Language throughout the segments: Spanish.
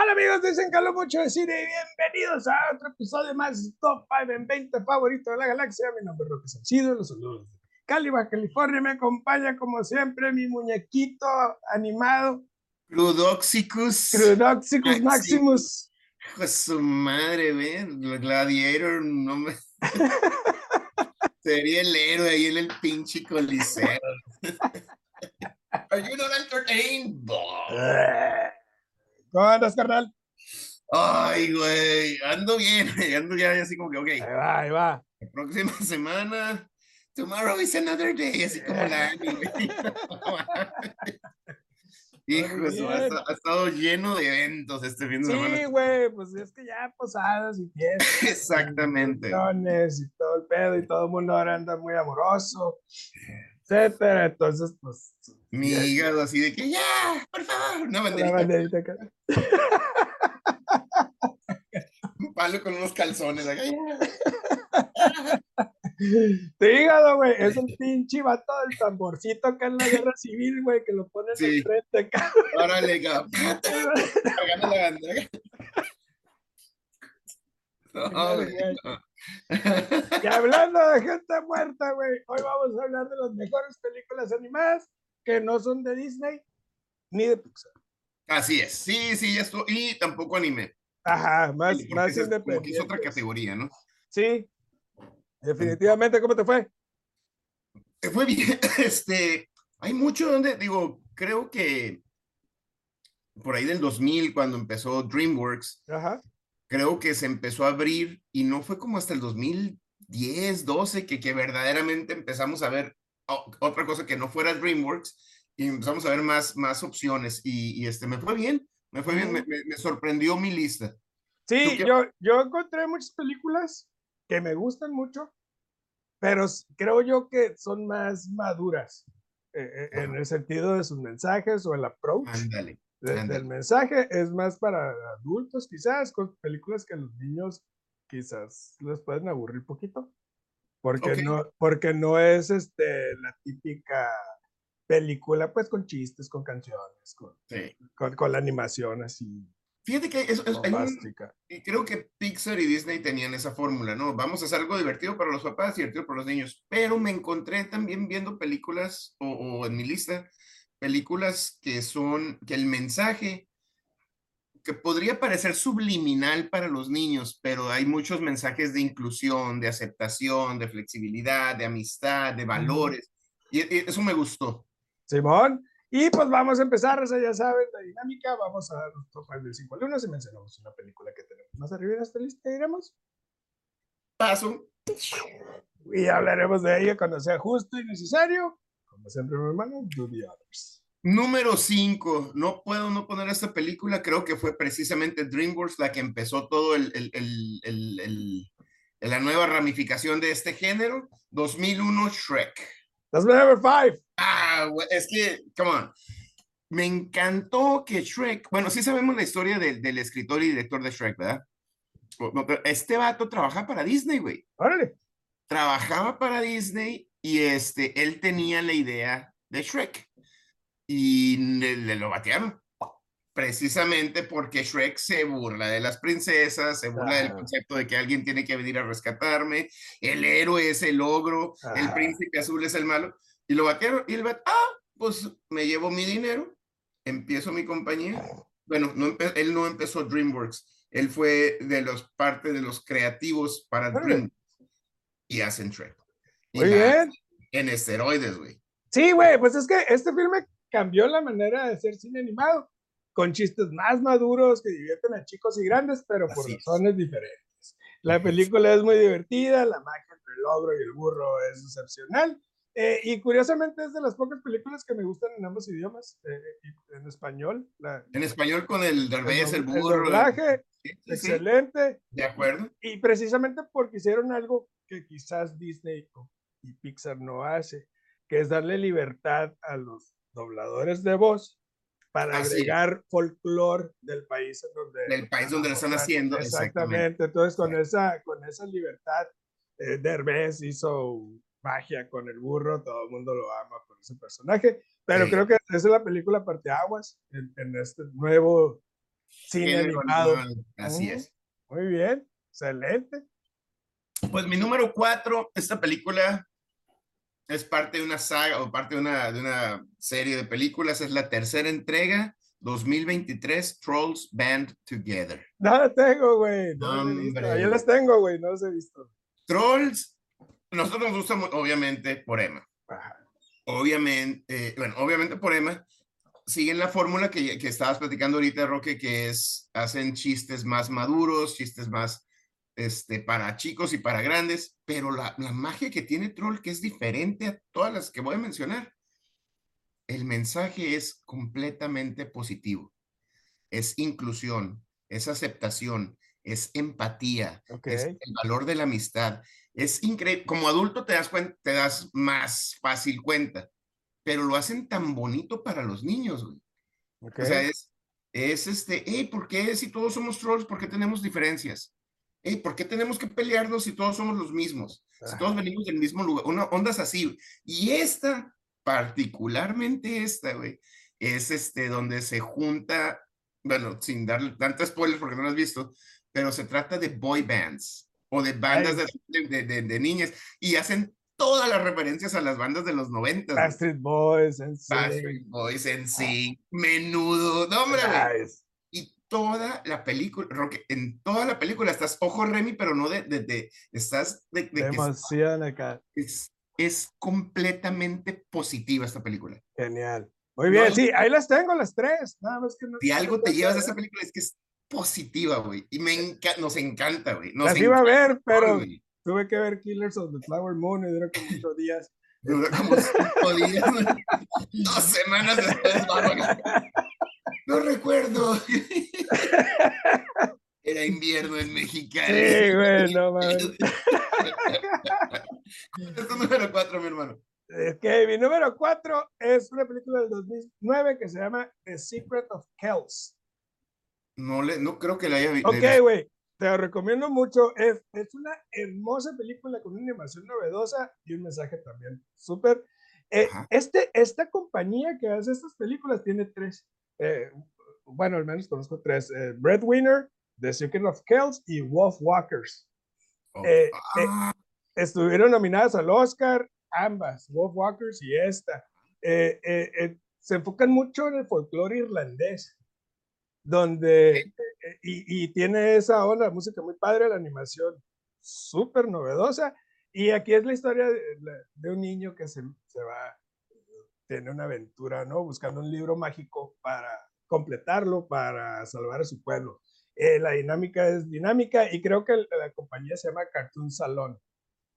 Hola amigos, dicen que mucho de cine y bienvenidos a otro episodio más Top 5 en 20 favorito de la galaxia. Mi nombre es Roque Sancido, los saludos de Cali, Baja California. Me acompaña como siempre mi muñequito animado. Crudoxicus. Crudoxicus Maximus. Hijo su madre, ven, Gladiator, no me... Sería el héroe ahí en el pinche coliseo. Are you not entertained? ¿Cómo andas, carnal? Ay, güey, ando bien, ando ya así como que, ok. Ahí va, ahí va. La próxima semana, tomorrow is another day, así como la anime. Hijo, ha, estado lleno de eventos este fin de semana. Sí, güey, pues es que ya posadas y fiestas. Exactamente. Y, y todo el pedo y todo el mundo ahora anda muy amoroso etcétera. Entonces, pues. Mi hígado así de que ya, por favor, una banderita. Una banderita acá. Un palo con unos calzones acá. Tu hígado, güey, es el pinche vato del tamborcito acá en la guerra civil, güey, que lo ponen sí. frente acá. Órale, cabrón. La bandera. y hablando de gente muerta, güey, hoy vamos a hablar de las mejores películas animadas que no son de Disney ni de Pixar. Así es, sí, sí, esto, y tampoco anime. Ajá, más, más es, independiente. es otra categoría, ¿no? Sí, definitivamente, ¿cómo te fue? Te fue bien, este, hay mucho donde, digo, creo que por ahí del 2000, cuando empezó DreamWorks, Ajá creo que se empezó a abrir y no fue como hasta el 2010, 12 que, que verdaderamente empezamos a ver otra cosa que no fuera DreamWorks y empezamos a ver más, más opciones y, este, me fue bien, me fue bien, me, me, sorprendió mi lista. Sí, yo, yo encontré muchas películas que me gustan mucho, pero creo yo que son más maduras eh, eh, en el sentido de sus mensajes o el approach. Ándale el mensaje es más para adultos, quizás, con películas que a los niños quizás les pueden aburrir poquito. Porque, no, porque no es este, la típica película, pues con chistes, con canciones, con, con, la animación así. Fíjate que es, y creo que Pixar y Disney tenían esa fórmula, ¿no? Vamos a hacer algo divertido para los papás y divertido para los niños. Pero me encontré también viendo películas o, o en mi lista películas que son, que el mensaje, que podría parecer subliminal para los niños, pero hay muchos mensajes de inclusión, de aceptación, de flexibilidad, de amistad, de valores. Y, eso me gustó. Simón, y pues vamos a empezar, o sea, ya saben la dinámica, vamos a dar los top del 5 al 1, si mencionamos una película que tenemos más arriba en esta lista, iremos. Paso. Y hablaremos de ella cuando sea justo y necesario siempre, mi hermano, do the others. Número 5, no puedo no poner esta película, creo que fue precisamente DreamWorks la que empezó todo el, el, el, el la nueva ramificación de este género, 2001 Shrek. That's my number five. Ah, es que, come on. Me encantó que Shrek, bueno, sí sabemos la historia del, del escritor y director de Shrek, ¿verdad? Este vato trabaja para Disney, güey. Órale. Trabajaba para Disney y este, él tenía la idea de Shrek y le, lo batearon. Precisamente porque Shrek se burla de las princesas, se burla del concepto de que alguien tiene que venir a rescatarme, el héroe es el ogro, el príncipe azul es el malo, y lo batearon, y él va, ah, pues me llevo mi dinero, empiezo mi compañía. Bueno, no él no empezó DreamWorks, él fue de los parte de los creativos para DreamWorks y hacen Shrek. Muy bien. En esteroides, güey. Sí, güey, pues es que este filme cambió la manera de ser cine animado, con chistes más maduros que divierten a chicos y grandes, pero por razones diferentes. La película es muy divertida, la magia entre el ogro y el burro es excepcional. Eh, y curiosamente es de las pocas películas que me gustan en ambos idiomas, eh, en español. en español con el derbez, el, burro. El doblaje, excelente. de acuerdo. Y precisamente porque hicieron algo que quizás Disney y Pixar no hace, que es darle libertad a los dobladores de voz para agregar folclore del país en donde del país donde lo están haciendo exactamente. entonces con esa con esa libertad eh, Derbez hizo magia con el burro todo el mundo lo ama por ese personaje pero creo que esa es la película parteaguas en, en este nuevo cine animado. Así es. Muy bien, excelente. Pues mi número cuatro, esta película es parte de una saga o parte de una, de una serie de películas, es la tercera entrega 2023 Trolls Band Together. No la tengo, güey. No Yo las tengo, güey. No las he visto. Trolls, nosotros nos gusta obviamente por Emma. Obviamente, eh, bueno, obviamente por Emma. Siguen la fórmula que, que estabas platicando ahorita, Roque, que es, hacen chistes más maduros, chistes más este, para chicos y para grandes, pero la, la magia que tiene Troll, que es diferente a todas las que voy a mencionar, el mensaje es completamente positivo. Es inclusión, es aceptación, es empatía, es el valor de la amistad. Es increíble. Como adulto te das cuenta, te das más fácil cuenta, pero lo hacen tan bonito para los niños, güey. O sea, es, es este, hey, ¿por qué si todos somos trolls, por qué tenemos diferencias? Hey, ¿por qué tenemos que pelearnos si todos somos los mismos? Si todos venimos del mismo lugar, una ondas así. Y esta particularmente esta, güey, es este donde se junta, bueno, sin dar tantos spoilers porque no lo has visto, pero se trata de boy bands o de bandas de, de, de, niñas y hacen todas las referencias a las bandas de los 90. Backstreet Boys, en Backstreet Boys, en sí, menudo, no, hombre, Y toda la película, Roque, en toda la película estás ojo Remy, pero no de, de, de estás de, de emoción acá. Es, es completamente positiva esta película. Genial. Muy bien, sí, ahí las tengo las tres. Nada más que no si algo te llevas de esa película es que es positiva, güey. Y me nos encanta, güey. Las iba a ver, pero tuve que ver Killers of the Flower Moon y duró como ocho días. Duró como cinco días, dos semanas después. No recuerdo. Era invierno en México. Sí, güey, no mames. es tu número cuatro, mi hermano? Ok, mi número cuatro es una película del 2009 que se llama The Secret of Kells. No, le, no creo que la haya visto. Ok, güey, te lo recomiendo mucho. Es, es una hermosa película con una animación novedosa y un mensaje también súper. Eh, este, esta compañía que hace estas películas tiene tres. Eh, bueno, al menos conozco tres. Eh, Breadwinner, The Secret of Kells y Wolf Walkers. Eh, ah estuvieron nominadas al Oscar, ambas, Wolf Walkers y esta. Eh, eh, eh, se enfocan mucho en el folclore irlandés, donde, y, y, tiene esa onda, música muy padre, la animación súper novedosa, y aquí es la historia de, de un niño que se, se, va, tiene una aventura, ¿no? Buscando un libro mágico para completarlo, para salvar a su pueblo. la dinámica es dinámica y creo que la compañía se llama Cartoon Salón.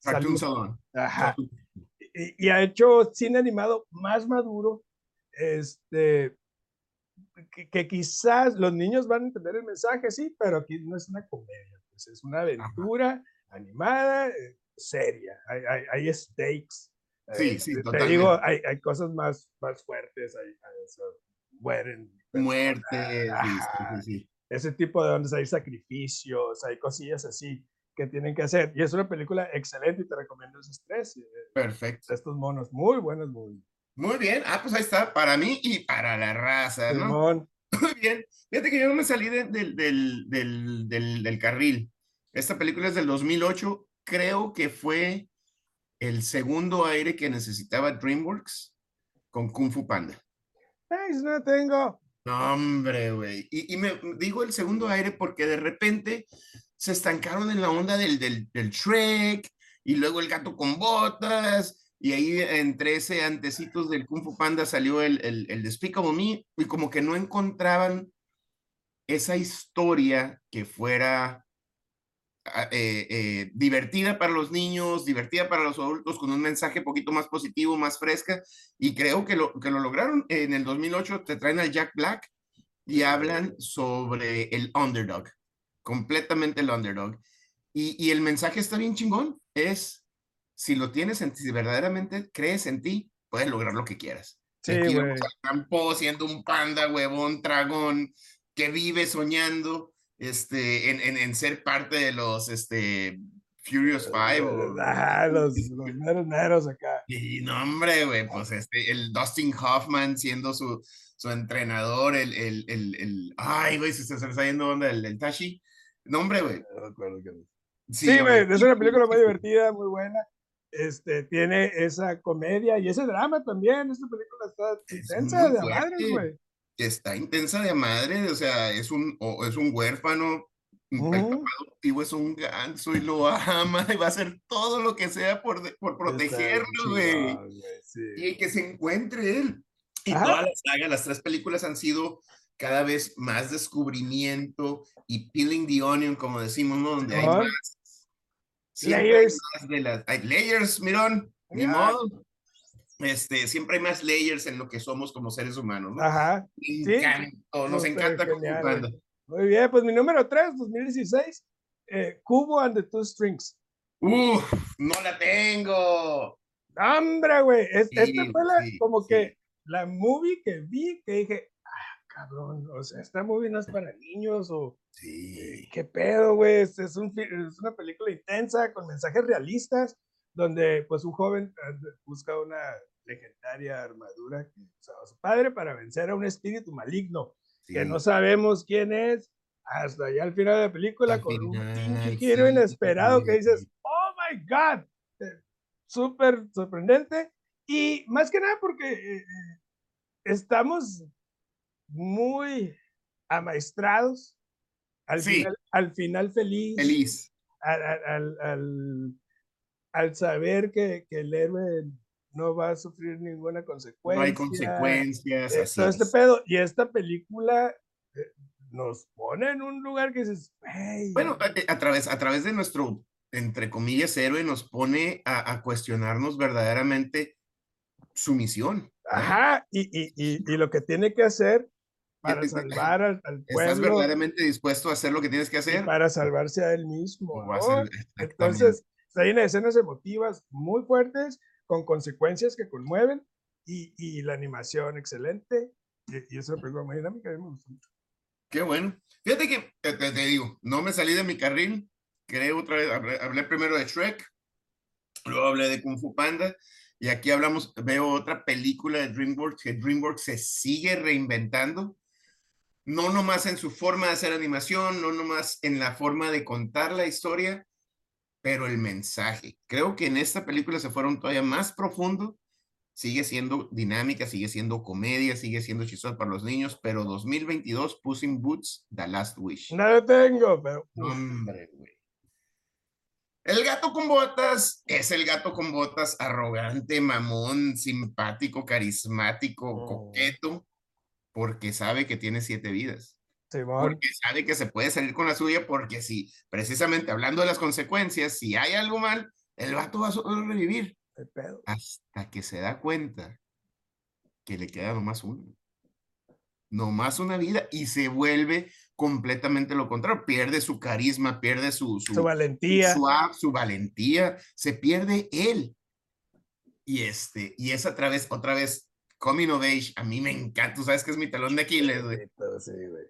Cartoon Salón. Ajá. Y, ha hecho cine animado más maduro, este, que, quizás los niños van a entender el mensaje, sí, pero aquí no es una comedia, pues es una aventura animada, eh, seria, hay, hay, hay stakes. Sí, eh, sí, Te digo, hay, hay, cosas más, más fuertes, hay, mueren. Muertes, sí, sí, ese tipo de donde hay sacrificios, hay cosillas así que tienen que hacer. Y es una película excelente y te recomiendo esos tres. Eh, Perfecto. Estos monos, muy buenos, muy. Muy bien. Ah, pues ahí está, para mí y para la raza, ¿no? Muy bien. Fíjate que yo no me salí del, del, del, del, carril. Esta película es del 2008. Creo que fue el segundo aire que necesitaba DreamWorks con Kung Fu Panda. Ay, no tengo. No, hombre, güey. Y, y, me digo el segundo aire porque de repente se estancaron en la onda del, del, del Shrek y luego el gato con botas y ahí entre ese antecitos del Kung Fu Panda salió el, el, el Despicable Me y como que no encontraban esa historia que fuera eh, eh, divertida para los niños, divertida para los adultos, con un mensaje poquito más positivo, más fresca, y creo que lo, que lo lograron. En el 2008 te traen al Jack Black y hablan sobre el underdog, completamente el underdog. Y, y, el mensaje está bien chingón, es, si lo tienes en si verdaderamente crees en ti, puedes lograr lo que quieras. Sí, campo siendo un panda, huevón, dragón, que vive soñando este, en, en, en ser parte de los este, Furious Five. O, ah, los, los acá. Y no, hombre, güey, pues este, el Dustin Hoffman siendo su, su entrenador, el, el, el, el ay, güey, se, se, está yendo onda, el, el Tashi. Nombre, güey. Sí, güey, es una película muy divertida, muy buena. Este, tiene esa comedia y ese drama también. Esta película está intensa de madre, güey. Está intensa de madre, o sea, es un, es un huérfano, el adoptivo es un ganso y lo ama y va a hacer todo lo que sea por, por protegerlo, güey. Y que se encuentre él. Y toda la saga, las tres películas han sido cada vez más descubrimiento y peeling the onion, como decimos, ¿no? Donde hay más. Layers. Hay más de las, hay layers, mirón, ni modo. Este, siempre hay más layers en lo que somos como seres humanos, ¿no? Ajá. nos encanta Muy bien, pues mi número 3, 2016, eh, Cubo and the Two Strings. Uf, no la tengo. Hombre, güey, esta fue la, como que la movie que vi que dije, ah, cabrón, o sea, esta movie no es para niños o sí. qué pedo, güey, es, es, un, es una película intensa con mensajes realistas donde pues un joven eh, busca una legendaria armadura que usaba su padre para vencer a un espíritu maligno que no sabemos quién es hasta allá al final de la película con un pinche giro inesperado que dices, oh my god, eh, súper sorprendente y más que nada porque eh, estamos muy amaestrados al, final, al final feliz. Feliz. Al, al, al, saber que, que, el héroe no va a sufrir ninguna consecuencia. No hay consecuencias. Eh, así este pedo. Y esta película eh, nos pone en un lugar que dices, bueno, a, través, a través de nuestro, entre comillas, héroe, nos pone a, a cuestionarnos verdaderamente su misión. Ajá, y, y, y, y, lo que tiene que hacer para salvar al, pueblo. ¿Estás verdaderamente dispuesto a hacer lo que tienes que hacer? Para salvarse a él mismo. Entonces, hay unas escenas emotivas muy fuertes, con consecuencias que conmueven, y, y la animación excelente, y, y es película muy dinámica, a mí me gusta mucho. Qué bueno. Fíjate que, te, te, digo, no me salí de mi carril, creo otra vez, hablé, hablé primero de Shrek, luego hablé de Kung Fu Panda, y aquí hablamos, veo otra película de DreamWorks, que DreamWorks se sigue reinventando, no nomás en su forma de hacer animación, no nomás en la forma de contar la historia, pero el mensaje. Creo que en esta película se fueron todavía más profundo, sigue siendo dinámica, sigue siendo comedia, sigue siendo chistosa para los niños, pero 2022, Puss in Boots, The Last Wish. No lo tengo, pero... Hombre, güey. El gato con botas es el gato con botas arrogante, mamón, simpático, carismático, oh. coqueto, porque sabe que tiene siete vidas. Porque sabe que se puede salir con la suya, porque si, precisamente hablando de las consecuencias, si hay algo mal, el gato va a revivir. Hasta que se da cuenta que le queda nomás uno. Nomás una vida y se vuelve completamente lo contrario, pierde su carisma, pierde su, su, valentía. Su, su, valentía, se pierde él. Y este, y es otra vez, otra vez, Coming of Age, a mí me encanta, tú sabes que es mi talón de Aquiles, güey. Sí, güey.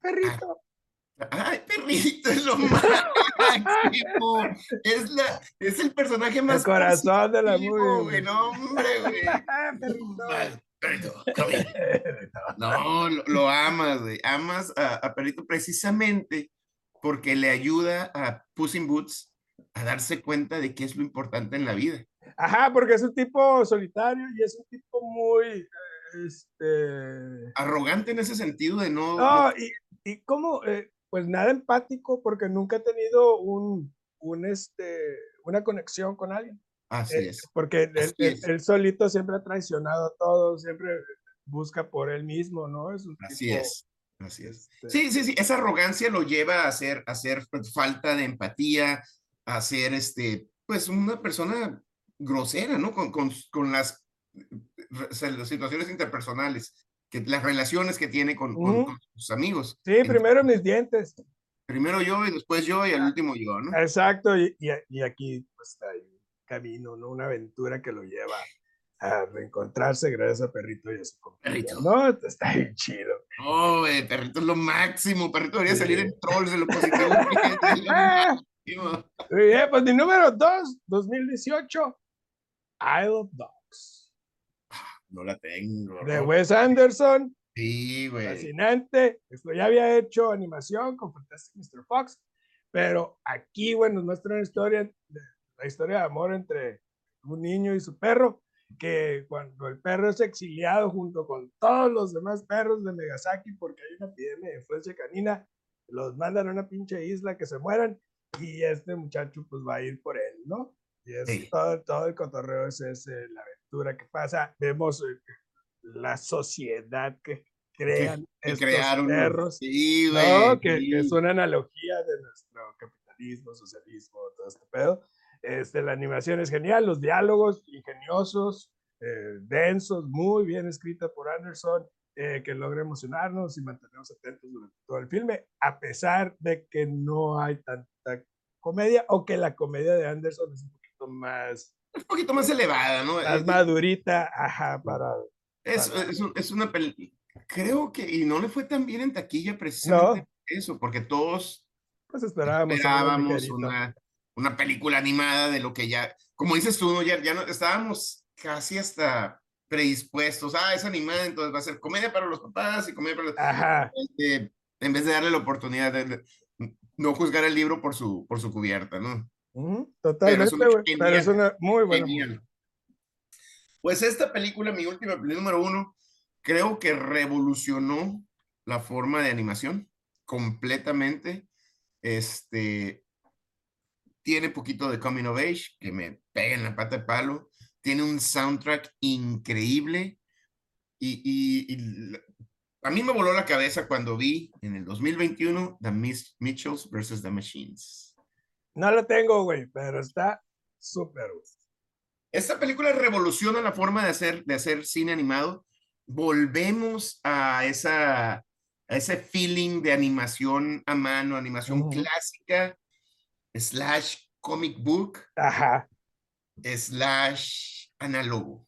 Perrito. Ay, perrito, es lo máximo. es, la, es el personaje más. El corazón de la movie. No, hombre, güey. perrito. Perrito, No, lo, amas, güey. Amas a, Perrito precisamente porque le ayuda a Puss in Boots a darse cuenta de qué es lo importante en la vida. Ajá, porque es un tipo solitario y es un tipo muy, este... Arrogante en ese sentido de no... No, y, y como, eh, pues nada empático porque nunca ha tenido un, un, este, una conexión con alguien. Así eh, es. Porque él, solito siempre ha traicionado a todos, siempre busca por él mismo, ¿no? Es Así es. Así es. Este sí, sí, sí. Esa arrogancia lo lleva a hacer, a hacer pues, falta de empatía, a ser este, pues una persona grosera, ¿no? Con, con, con las, las, situaciones interpersonales, que, las relaciones que tiene con, con, sus amigos. Sí, primero mis dientes. Primero yo y después yo y al último yo, ¿no? Exacto, y, y, y aquí pues hay camino, ¿no? Una aventura que lo lleva a reencontrarse gracias a Perrito y a su compañero. Perrito. No, está bien chido. Oh, Perrito es lo máximo. Perrito debería salir en Trolls de lo positivo. Muy bien, pues mi número 2, 2018, Isle of Dogs. No la tengo. De Wes Anderson, Sí, güey. Fascinante. Esto ya había hecho animación con Fantastic Mr. Fox, pero aquí, bueno, nos muestra una historia, la historia de amor entre un niño y su perro, que cuando el perro es exiliado junto con todos los demás perros de Megasaki porque hay una epidemia de influencia canina, los mandan a una pinche isla que se mueran y este muchacho pues va a ir por él, ¿no? Y es todo, todo el cotorreo es, la aventura que pasa. Vemos eh, la sociedad que crean que, estos crearon, perros, sí, ¿no? que, es una analogía de nuestro capitalismo, socialismo, todo este pedo. Este, la animación es genial, los diálogos ingeniosos, eh, densos, muy bien escrita por Anderson, eh, que logra emocionarnos y mantenernos atentos durante todo el filme, a pesar de que no hay tanta comedia o que la comedia de Anderson es un poquito más... Un poquito más elevada, ¿no? Más madurita, ajá, para... Es, es, una película, creo que, y no le fue tan bien en taquilla precisamente eso, porque todos pues esperábamos, esperábamos una, una película animada de lo que ya, como dices tú, ya, ya no, estábamos casi hasta predispuestos, ah, es animada, entonces va a ser comedia para los papás y comedia para los... Ajá. Este, en vez de darle la oportunidad de, no juzgar el libro por su, por su cubierta, ¿no? Totalmente, pero es, una muy buena. Pues esta película, mi última película número uno, creo que revolucionó la forma de animación completamente. Este, tiene poquito de coming of age, que me pega en la pata de palo. Tiene un soundtrack increíble. Y, a mí me voló la cabeza cuando vi en el 2021 The Mitchells versus The Machines. No lo tengo, güey, pero está súper. Esta película revoluciona la forma de hacer, de hacer cine animado. Volvemos a, esa, a ese feeling de animación a mano, animación clásica, slash comic book, Ajá. slash análogo.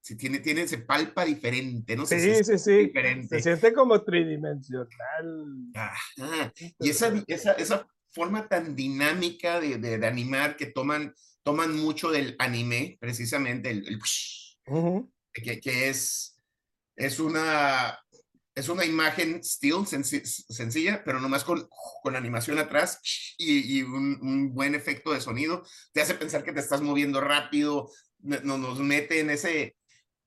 Si tiene, tiene, se palpa diferente, ¿no? Sí, sí, sí. Diferente. Se siente como tridimensional. Ajá. Y esa, esa, esa forma tan dinámica de, de, animar que toman, toman mucho del anime, precisamente, el, el que, que, es, es una es una imagen still sencilla, pero nomás con, con animación atrás y, un, buen efecto de sonido. Te hace pensar que te estás moviendo rápido, nos mete en ese...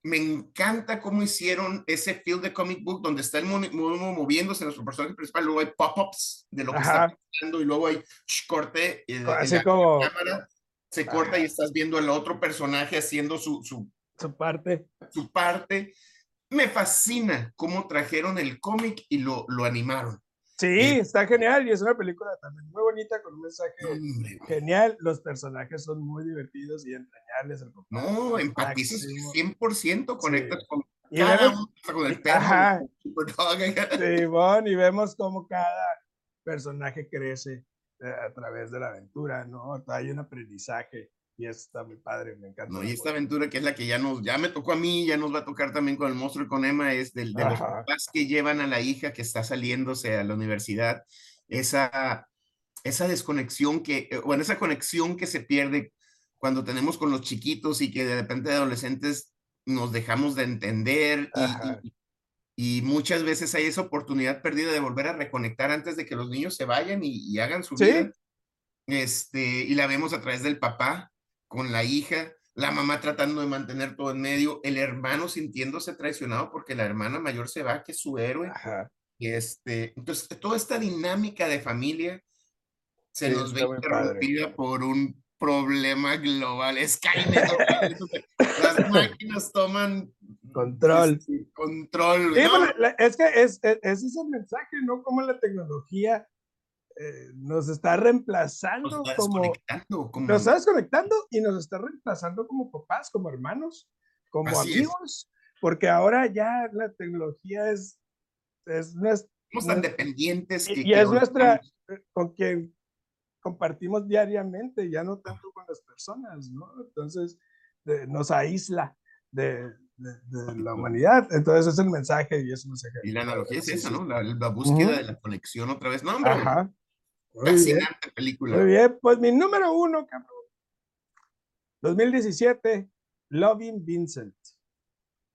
Me encanta cómo hicieron ese field de comic book donde está el moviéndose nuestro personaje principal, luego hay pop-ups de lo que está pasando y luego hay corte. Y, Así como... cámara se corta y estás viendo al otro personaje haciendo su, su, su parte. Su parte me fascina cómo trajeron el cómic y lo, lo animaron. Sí, está genial y es una película también muy bonita con un mensaje genial. Los personajes son muy divertidos y entrañables. no, empatizas 100%, conectas con cada uno, con el perro. Ajá. Sí, y vemos cómo cada personaje crece eh, a través de la aventura, ¿no? Hay un aprendizaje y está muy padre, me encanta. No, y esta aventura que es la que ya nos, ya me tocó a mí, ya nos va a tocar también con el monstruo y con Emma, es del, de los papás que llevan a la hija que está saliéndose a la universidad, esa, esa desconexión que, eh, bueno, esa conexión que se pierde cuando tenemos con los chiquitos y que de repente de adolescentes nos dejamos de entender y, y, muchas veces hay esa oportunidad perdida de volver a reconectar antes de que los niños se vayan y, hagan su vida. Este, y la vemos a través del papá, con la hija, la mamá tratando de mantener todo en medio, el hermano sintiéndose traicionado porque la hermana mayor se va, que es su héroe. Este, entonces, toda esta dinámica de familia se nos ve interrumpida por un problema global. Skynet, las máquinas toman control. Este, control. es que es, es, es, ese mensaje, ¿no? Como la tecnología eh, nos está reemplazando como, Nos está desconectando y nos está reemplazando como papás, como hermanos, como amigos, porque ahora ya la tecnología es... es Somos tan dependientes. y, es nuestra, eh, con quien compartimos diariamente, ya no tanto con las personas, ¿no? Entonces nos aísla de, de, la humanidad. Entonces es el mensaje y es un mensaje. Y la analogía es esa, ¿no? La, búsqueda de la conexión otra vez. No, hombre, Ajá. Fascinante película. Muy bien, pues mi número uno, cabrón. 2017, Loving Vincent.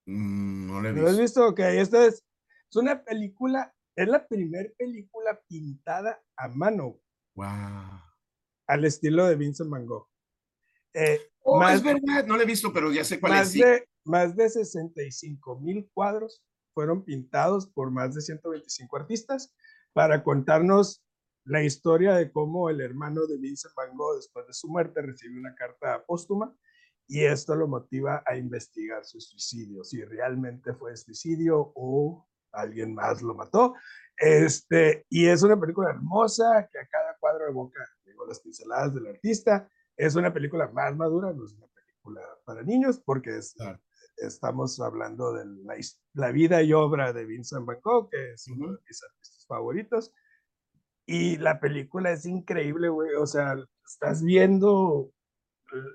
Mm, no lo he visto. ¿Lo has visto? Ok, esta es, Es una película, es la primera película pintada a mano. Wow. Al estilo de Vincent Van Gogh. Eh, oh, más, es verdad, no lo he visto, pero ya sé cuál más De, más de 65 mil cuadros fueron pintados por más de 125 artistas para contarnos la historia de cómo el hermano de Vincent Van Gogh, después de su muerte, recibe una carta póstuma y esto lo motiva a investigar su suicidio, si realmente fue suicidio o alguien más lo mató. Este, y es una película hermosa que a cada cuadro evoca digo, las pinceladas del artista. Es una película más madura, no es una película para niños, porque estamos hablando de la, la, vida y obra de Vincent Van Gogh, que es uno de mis artistas favoritos. Y la película es increíble, güey. O sea, estás viendo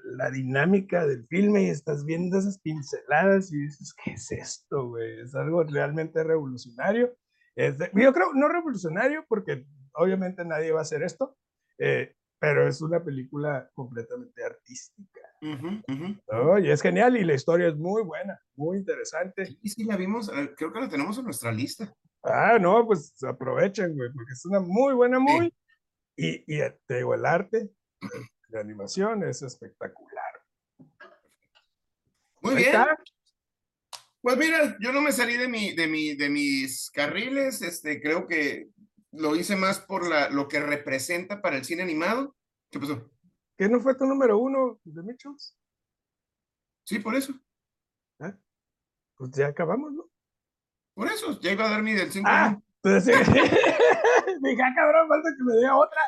la dinámica del filme y estás viendo esas pinceladas y dices, ¿qué es esto, güey? Es algo realmente revolucionario. Es yo creo, no revolucionario porque obviamente nadie va a hacer esto, eh, pero es una película completamente artística. Y es genial y la historia es muy buena, muy interesante. Y si la vimos, eh, creo que la tenemos en nuestra lista. Ah, no, pues aprovechen, güey, porque es una muy buena, muy. Y, y te digo, el arte, de animación es espectacular. Muy bien. Pues mira, yo no me salí de, mi, de, mi, de mis carriles, este, creo que lo hice más por la, lo que representa para el cine animado. ¿Qué pasó? ¿Qué no fue tu número uno de Mitchells? Sí, por eso. ¿Ah? Pues ya acabamos, ¿no? Por eso, ya iba a dar mi del 5 ah, entonces Dije, ah, cabrón, falta que me diga otra.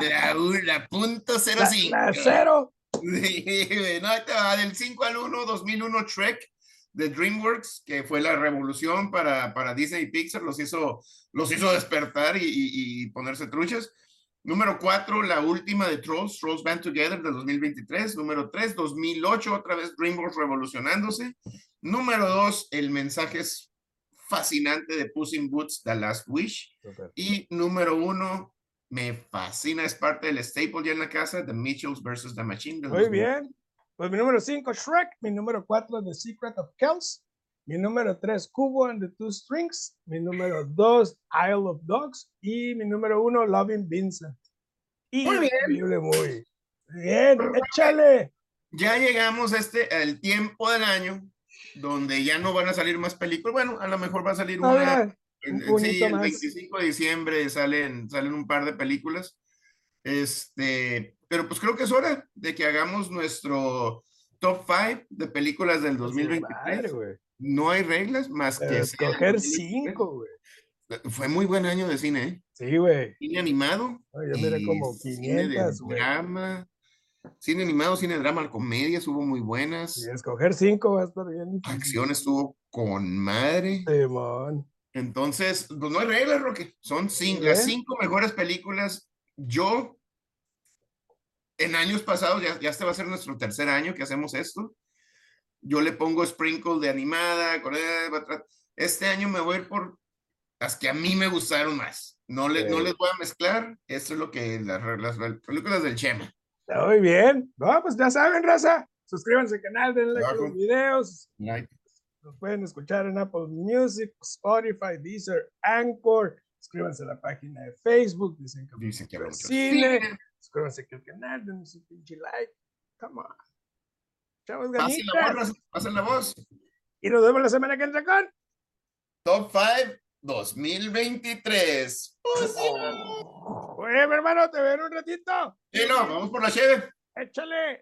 La, la punto 05. La, la cero. no, del 5 al 1, 2001 Trek de DreamWorks, que fue la revolución para, para Disney y Pixar, los hizo, los hizo despertar y, y, y ponerse truchas. Número 4, la última de Trolls, Trolls Band Together de 2023. Número 3, 2008, otra vez DreamWorks revolucionándose. Número 2, el mensaje es fascinante de Puss in Boots, The Last Wish. Y número uno, me fascina, es parte del staple ya en la casa, The Mitchells versus The Machine. Muy bien. Pues mi número cinco, Shrek. Mi número cuatro, The Secret of Kells. Mi número tres, Kubo and the Two Strings. Mi número dos, Isle of Dogs. Y mi número uno, Loving Vincent. muy bien. Muy bien, échale. Ya llegamos a este, el tiempo del año donde ya no van a salir más películas. Bueno, a lo mejor va a salir una. sí, el 25 de diciembre salen, salen un par de películas. Este, pero pues creo que es hora de que hagamos nuestro top 5 de películas del 2023. no hay reglas más que escoger 5, güey. Fue muy buen año de cine, ¿eh? Sí, güey. Cine animado. yo miré como 500, cine drama, Cine animado, cine drama, comedias hubo muy buenas. Y escoger cinco va a estar bien. Acción estuvo con madre. Entonces, pues no hay reglas, Roque. Son cinco, las cinco mejores películas. Yo, en años pasados, ya, ya este va a ser nuestro tercer año que hacemos esto. Yo le pongo sprinkle de animada. Este año me voy a ir por las que a mí me gustaron más. No, le, no les voy a mezclar. Esto es lo que las, las películas del Chema. Muy bien. No, pues ya saben, raza. Suscríbanse al canal, denle like a los videos. Nos pueden escuchar en Apple Music, Spotify, Deezer, Anchor. Suscríbanse a la página de Facebook. Dicen que, Dicen que cine. Suscríbanse al canal, denle su pinche like. Come on. Chavos ganitas. Pasen la voz. Y nos vemos la semana que entra con Top 5 2023. Oye, mi hermano, te veo un ratito. Sí, no, vamos por la cheve. Échale.